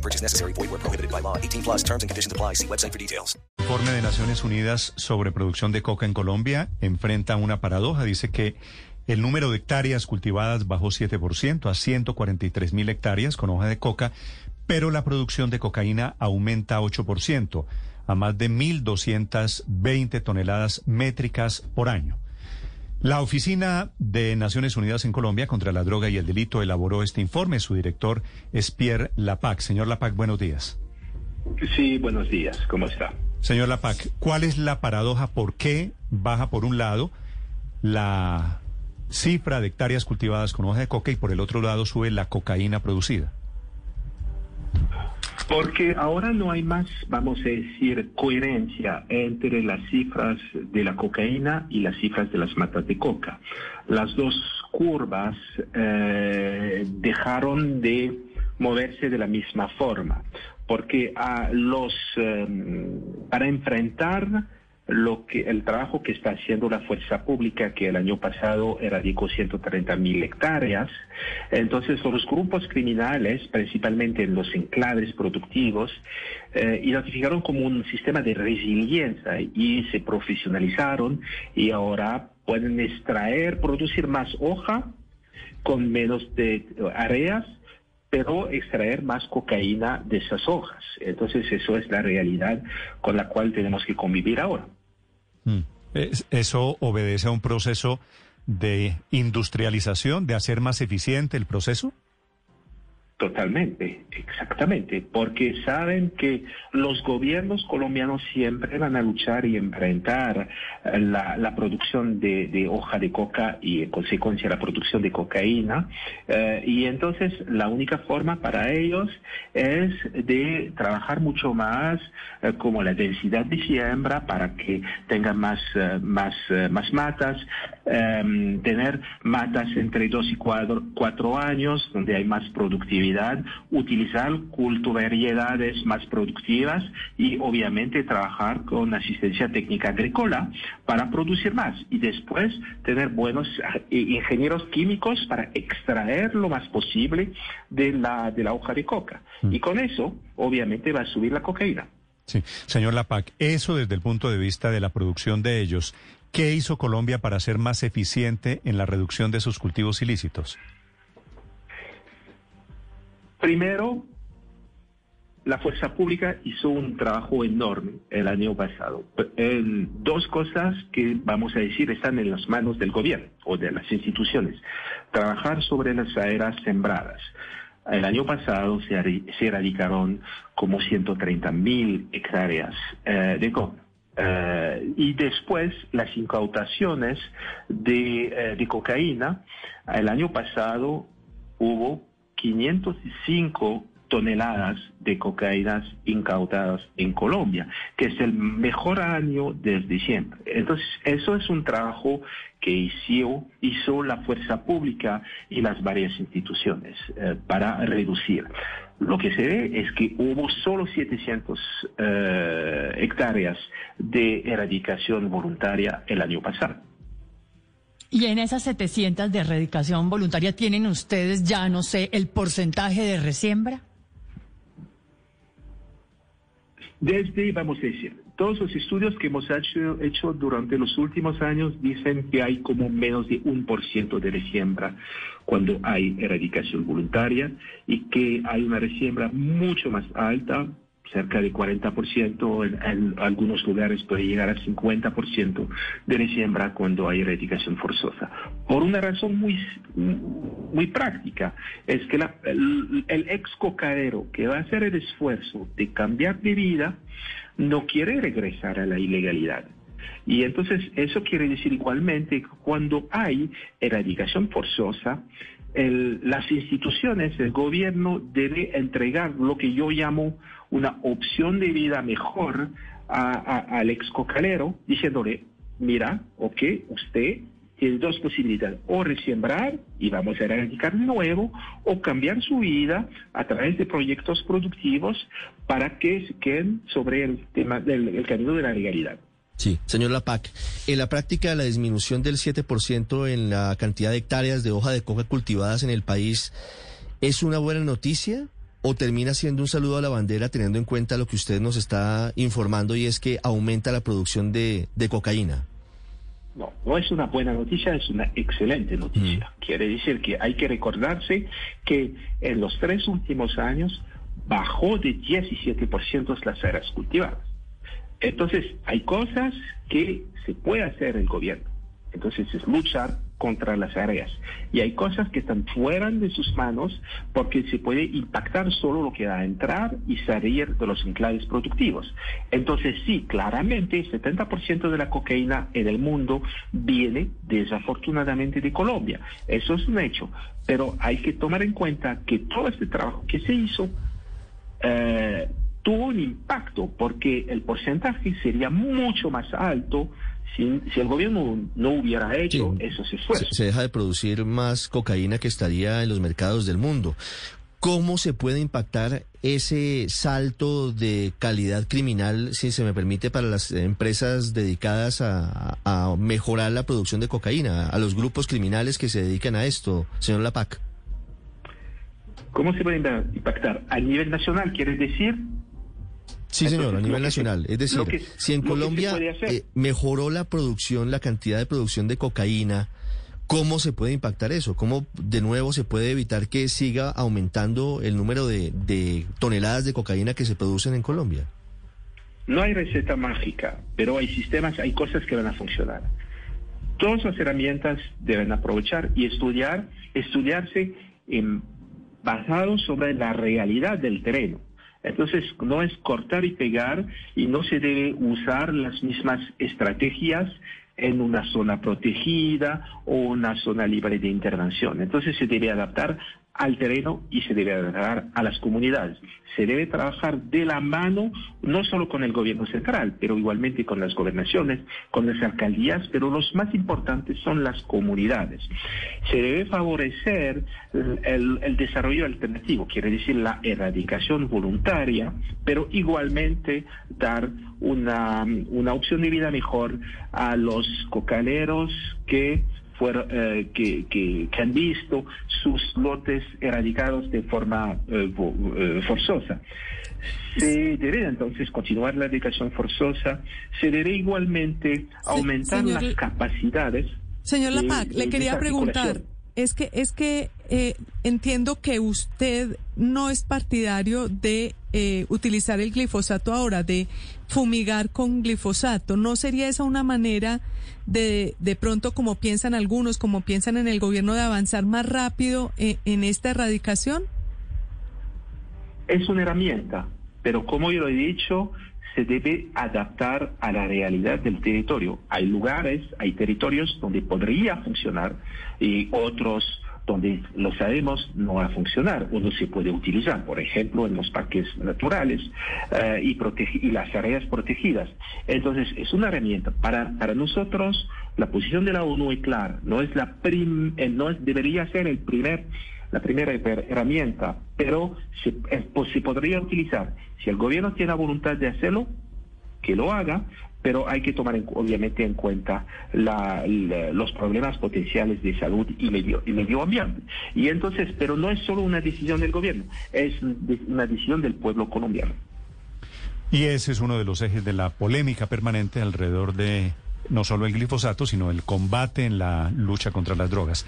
No purchase necessary. Void where prohibited by law. 18 plus terms and conditions apply. See website for details. informe de Naciones Unidas sobre producción de coca en Colombia enfrenta una paradoja. Dice que el número de hectáreas cultivadas bajó 7% a 143 mil hectáreas con hoja de coca, pero la producción de cocaína aumenta 8% a más de 1.220 toneladas métricas por año. La Oficina de Naciones Unidas en Colombia contra la Droga y el Delito elaboró este informe. Su director es Pierre Lapac. Señor Lapac, buenos días. Sí, buenos días. ¿Cómo está? Señor Lapac, ¿cuál es la paradoja? ¿Por qué baja por un lado la cifra de hectáreas cultivadas con hoja de coca y por el otro lado sube la cocaína producida? Porque ahora no hay más, vamos a decir, coherencia entre las cifras de la cocaína y las cifras de las matas de coca. Las dos curvas eh, dejaron de moverse de la misma forma, porque a los eh, para enfrentar lo que el trabajo que está haciendo la fuerza pública, que el año pasado erradicó 130 mil hectáreas. Entonces, los grupos criminales, principalmente en los enclaves productivos, eh, identificaron como un sistema de resiliencia y se profesionalizaron y ahora pueden extraer, producir más hoja con menos de áreas pero extraer más cocaína de esas hojas. Entonces eso es la realidad con la cual tenemos que convivir ahora. Mm. Es- ¿Eso obedece a un proceso de industrialización, de hacer más eficiente el proceso? Totalmente, exactamente, porque saben que los gobiernos colombianos siempre van a luchar y enfrentar eh, la, producción de, hoja de coca y en consecuencia la producción de cocaína. eh, y entonces la única forma para ellos es de trabajar mucho más eh, como la densidad de siembra para que tengan más, más, más matas, em, tener matas entre dos y cuatro, cuatro años donde hay más productividad, utilizar cultivariedades más productivas y obviamente trabajar con asistencia técnica agrícola para producir más y después tener buenos eh, ingenieros químicos para extraer lo más posible de la, de la hoja de coca. Y con eso obviamente va a subir la cocaína. Sí. Señor Lapac, eso desde el punto de vista de la producción de ellos, ¿qué hizo Colombia para ser más eficiente en la reducción de sus cultivos ilícitos? Primero, la fuerza pública hizo un trabajo enorme el año pasado. Dos cosas que, vamos a decir, están en las manos del gobierno o de las instituciones. Trabajar sobre las áreas sembradas. El año pasado se, se erradicaron como 130 mil hectáreas eh, de coca. Eh, y después las incautaciones eh, de cocaína. El año pasado hubo 505 toneladas de cocaínas incautadas en Colombia, que es el mejor año desde siempre. Entonces, eso es un trabajo que hizo, hizo la fuerza pública y las varias instituciones eh, para reducir. Lo que se ve es que hubo solo 700 eh, hectáreas de erradicación voluntaria el año pasado. Y en esas 700 de erradicación voluntaria, ¿tienen ustedes ya, no sé, el porcentaje de resiembra? Desde, vamos a decir, todos los estudios que hemos hecho durante los últimos años dicen que hay como menos de un por ciento de resiembra cuando hay erradicación voluntaria y que hay una resiembra mucho más alta, cerca de 40%, en, algunos lugares puede llegar a 50% de resiembra cuando hay erradicación forzosa. Por una razón muy, muy práctica, es que el, el ex cocaero que va a hacer el esfuerzo de cambiar de vida no quiere regresar a la ilegalidad. Y entonces eso quiere decir igualmente que cuando hay erradicación forzosa, el- las instituciones, el gobierno debe entregar lo que yo llamo una opción de vida mejor a- a- al ex cocalero diciéndole, mira, ok, usted tiene dos posibilidades, o resiembrar y vamos a erradicar de nuevo, o cambiar su vida a través de proyectos productivos para que se queden sobre el tema del el camino de la legalidad. Sí, señor Lapac. En la práctica, la disminución del 7% en la cantidad de hectáreas de hoja de coca cultivadas en el país es una buena noticia o termina siendo un saludo a la bandera teniendo en cuenta lo que usted nos está informando y es que aumenta la producción de, de cocaína? No, no es una buena noticia, es una excelente noticia. Quiere decir que hay que recordarse que en los tres últimos años bajó de 17% las áreas cultivadas. Entonces, hay cosas que se puede hacer el gobierno. Entonces, es luchar contra las áreas. Y hay cosas que están fuera de sus manos porque se puede impactar solo lo que va a entrar y salir de los enclaves productivos. Entonces, sí, claramente, el 70% de la cocaína en el mundo viene desafortunadamente de Colombia. Eso es un hecho. Pero hay que tomar en cuenta que todo este trabajo que se hizo eh, tuvo un impacto porque el porcentaje sería mucho más alto si, si el gobierno no hubiera hecho Sí. esos Se, esfuerzos. se deja de producir más cocaína que estaría en los mercados del mundo. ¿Cómo se puede impactar ese salto de calidad criminal, si se me permite, para las empresas dedicadas a, a mejorar la producción de cocaína, a los grupos criminales que se dedican a esto, señor Lapac? ¿Cómo se puede impactar? A nivel nacional, ¿quieres decir? Sí, señor, a nivel nacional. Es decir, que- si en Colombia eh, mejoró la producción, la cantidad de producción de cocaína, ¿cómo se puede impactar eso? ¿Cómo de nuevo se puede evitar que siga aumentando el número de, de toneladas de cocaína que se producen en Colombia? No hay receta mágica, pero hay sistemas, hay cosas que van a funcionar. Todas las herramientas deben aprovechar y estudiar, estudiarse en, basado sobre la realidad del terreno. Entonces, no es cortar y pegar y no se debe usar las mismas estrategias en una zona protegida o una zona libre de intervención. Entonces, se debe adaptar al terreno y se debe adaptar a las comunidades. Se debe trabajar de la mano, no solo con el gobierno central, pero igualmente con las gobernaciones, con las alcaldías, pero los más importantes son las comunidades. Se debe favorecer el desarrollo alternativo, quiere decir la erradicación voluntaria, pero igualmente dar una, una opción de vida mejor a los cocaleros que fueron, eh, que, que- que han visto sus lotes erradicados de forma eh, eh, forzosa. Se debe entonces continuar la erradicación forzosa, se debe igualmente aumentar señor- las capacidades. Señor Lapac, le quería preguntar, es que es que eh, entiendo que usted no es partidario de eh, utilizar el glifosato ahora, de fumigar con glifosato. ¿No sería esa una manera de, de pronto, como piensan algunos, como piensan en el gobierno, de avanzar más rápido en, en esta erradicación? es una herramienta, pero como yo lo he dicho, se debe adaptar a la realidad del territorio. Hay lugares, hay territorios donde podría funcionar y otros donde lo sabemos no va a funcionar o se puede utilizar, por ejemplo, en los parques naturales eh, y, y las áreas protegidas. Entonces, es una herramienta. Para, para nosotros, la posición de la ONU es clara, no es la prim- eh, no es- debería ser el primer la primera her- herramienta, pero se, eh, se podría utilizar. Si el gobierno tiene la voluntad de hacerlo, que lo haga, pero hay que tomar en- obviamente en cuenta la- la- los problemas potenciales de salud y medio, y medio ambiente. Y entonces, pero no es solo una decisión del gobierno, es una decisión del pueblo colombiano. Y ese es uno de los ejes de la polémica permanente alrededor de no solo el glifosato, sino el combate en la lucha contra las drogas.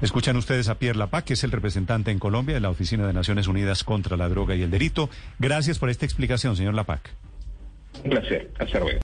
Escuchan ustedes a Pierre Lapac, que es el representante en Colombia de la Oficina de Naciones Unidas contra la Droga y el Delito. Gracias por esta explicación, señor Lapac. Un placer. Hasta luego.